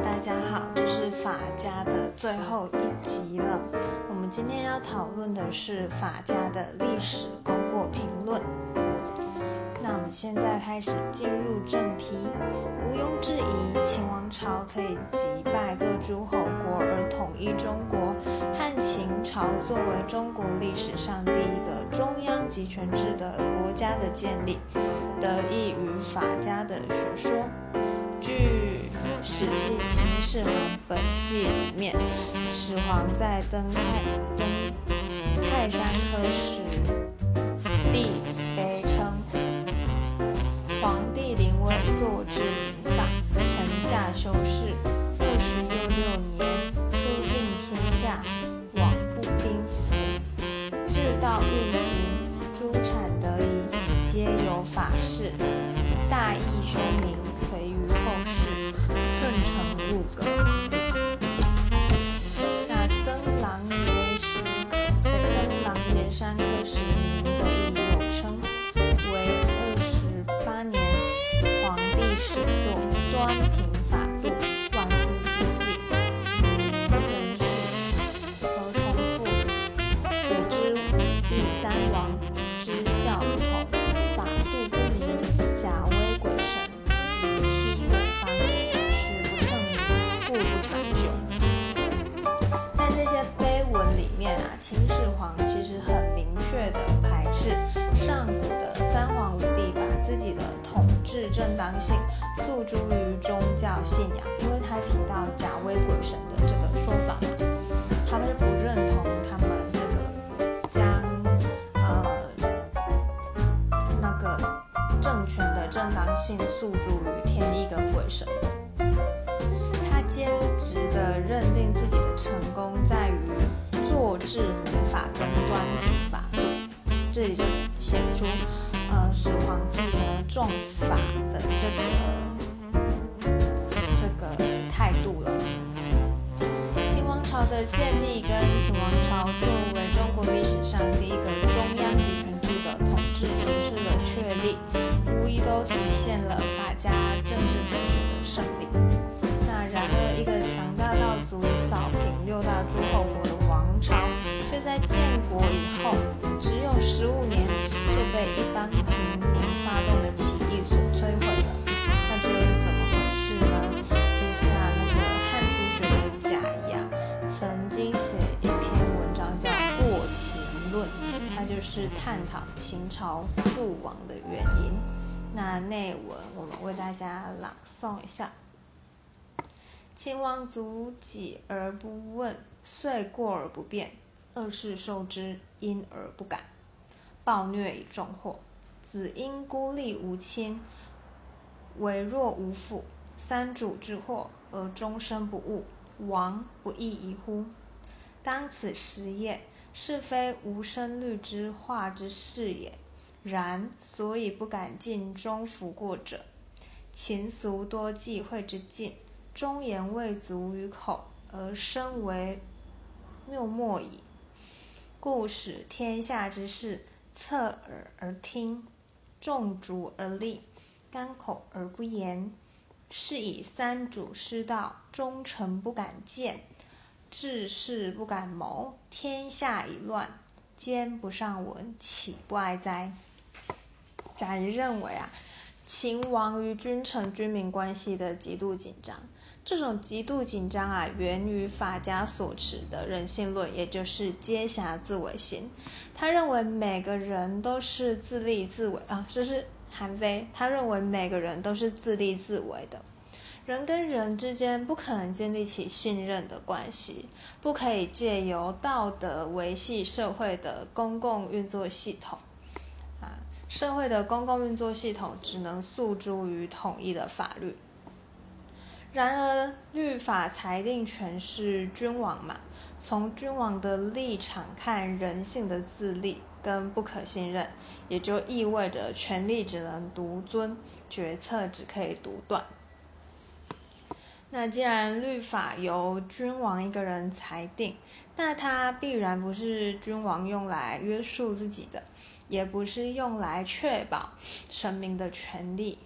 大家好，这是法家的最后一集了。我们今天要讨论的是法家的历史功过评论。那我们现在开始进入正题。毋庸置疑，秦王朝可以击败各诸侯国而统一中国，汉秦朝作为中国历史上第一个中央集权制的国家的建立，得益于法家的学说。据《史记·秦始皇本纪》里面，始皇在登泰登泰山科时，帝碑称：“皇帝临危坐治民法，臣下修饰，二十又六年，初定天下，罔不兵符，治道运行，诸产得宜，皆有法事，大义修明。”垂于后世，顺承入格。那登琅爷石，登琅爷山刻石铭的亦有称，为二十八年，皇帝始作，端平正当性诉诸于宗教信仰，因为他提到假威鬼神的这个说法嘛，他们是不认同他们这个将呃那个政权的正当性诉诸于。天一个鬼神，他坚持的认定自己的成功在于坐治民法跟端平法，这里就显出重法的这个这个态度了。秦王朝的建立跟秦王朝作为中国历史上第一个中央集权制的统治形式的确立。无疑都体现了法家政治哲学的胜利。那然而，一个强大到足以扫平六大诸侯国的王朝，却在建国以后只有十五年就被一般平民发动的论》，它就是探讨秦朝速亡的原因。那内文我们为大家朗诵一下：秦王卒己而不问，遂过而不变，恶事受之，因而不敢，暴虐以重祸。子因孤立无亲，为弱无父，三主之祸而终身不悟，亡不亦宜乎？当此时也，是非无声虑之化之事也。然，所以不敢尽忠服过者，秦俗多忌讳之禁，忠言未足于口，而身为谬莫矣。故使天下之事，侧耳而听，众逐而立，干口而不言。是以三主失道，忠臣不敢谏，治世不敢谋，天下已乱，奸不上闻，岂不哀哉？贾谊认为啊，秦王与君臣、君民关系的极度紧张，这种极度紧张啊，源于法家所持的人性论，也就是阶下自为心。他认为每个人都是自立自为啊，这是韩非。他认为每个人都是自立自为的，人跟人之间不可能建立起信任的关系，不可以借由道德维系社会的公共运作系统。啊社会的公共运作系统只能诉诸于统一的法律。然而，律法裁定权是君王嘛？从君王的立场看，人性的自立跟不可信任，也就意味着权力只能独尊，决策只可以独断。那既然律法由君王一个人裁定，那他必然不是君王用来约束自己的。也不是用来确保臣民的权利。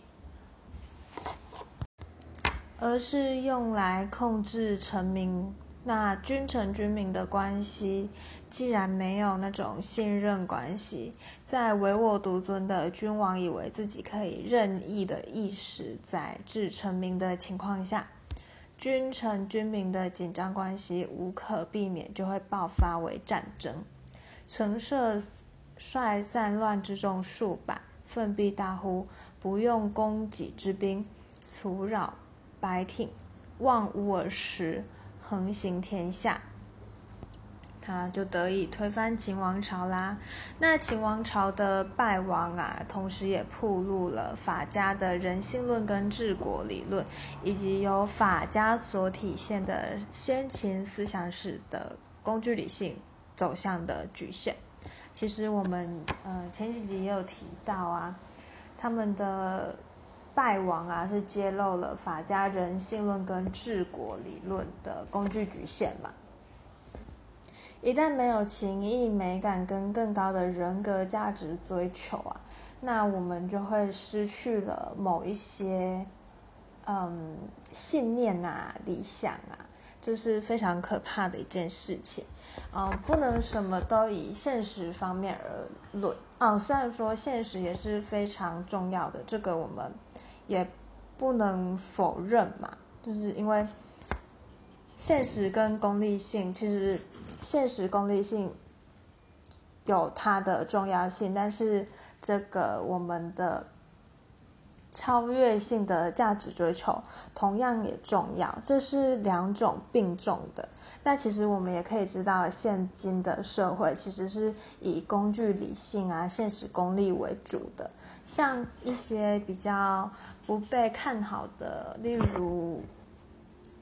而是用来控制臣民。那君臣君民的关系，既然没有那种信任关系，在唯我独尊的君王以为自己可以任意的意识在治臣民的情况下，君臣君民的紧张关系无可避免就会爆发为战争。陈涉率散乱之众数百，奋臂大呼：“不用攻己之兵，阻扰百挺，望吾而食。”横行天下，他就得以推翻秦王朝啦。那秦王朝的败亡啊，同时也铺露了法家的人性论跟治国理论，以及由法家所体现的先秦思想史的工具理性走向的局限。其实我们呃前几集也有提到啊，他们的。败亡啊，是揭露了法家人性论跟治国理论的工具局限嘛。一旦没有情义、美感跟更高的人格价值追求啊，那我们就会失去了某一些嗯信念啊、理想啊，这是非常可怕的一件事情。嗯，不能什么都以现实方面而论啊。虽然说现实也是非常重要的，这个我们。也不能否认嘛，就是因为现实跟功利性，其实现实功利性有它的重要性，但是这个我们的。超越性的价值追求同样也重要，这是两种并重的。那其实我们也可以知道，现今的社会其实是以工具理性啊、现实功利为主的。像一些比较不被看好的，例如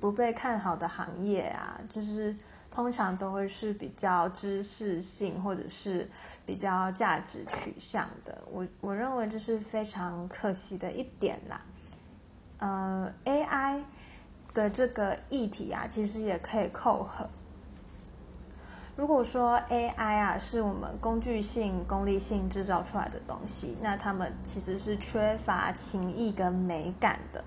不被看好的行业啊，就是。通常都会是比较知识性或者是比较价值取向的，我我认为这是非常可惜的一点啦。呃，AI 的这个议题啊，其实也可以扣合。如果说 AI 啊是我们工具性、功利性制造出来的东西，那他们其实是缺乏情意跟美感的。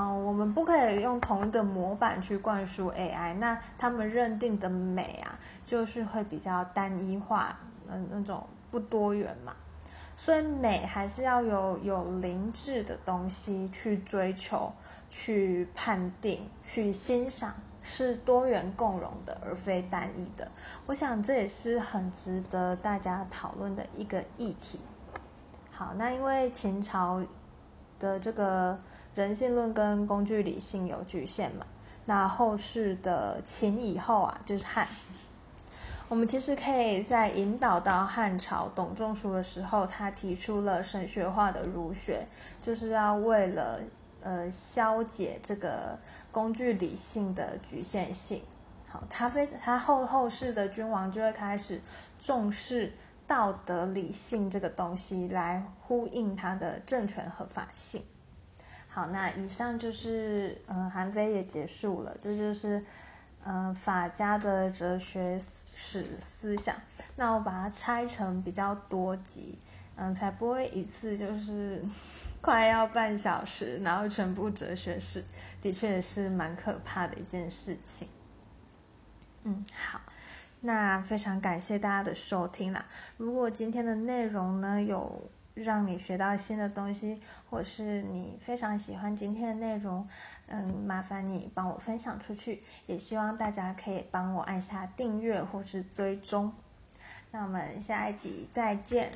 嗯，我们不可以用同一个模板去灌输 AI，那他们认定的美啊，就是会比较单一化，嗯，那种不多元嘛。所以美还是要有有灵智的东西去追求、去判定、去欣赏，是多元共融的，而非单一的。我想这也是很值得大家讨论的一个议题。好，那因为秦朝的这个。人性论跟工具理性有局限嘛？那后世的秦以后啊，就是汉。我们其实可以在引导到汉朝董仲舒的时候，他提出了神学化的儒学，就是要为了呃消解这个工具理性的局限性。好，他非他后后世的君王就会开始重视道德理性这个东西，来呼应他的政权合法性。好，那以上就是嗯，韩非也结束了，这就是嗯法家的哲学史思想。那我把它拆成比较多集，嗯，才不会一次就是 快要半小时，然后全部哲学史，的确也是蛮可怕的一件事情。嗯，好，那非常感谢大家的收听啦。如果今天的内容呢有。让你学到新的东西，或是你非常喜欢今天的内容，嗯，麻烦你帮我分享出去，也希望大家可以帮我按下订阅或是追踪。那我们下一集再见。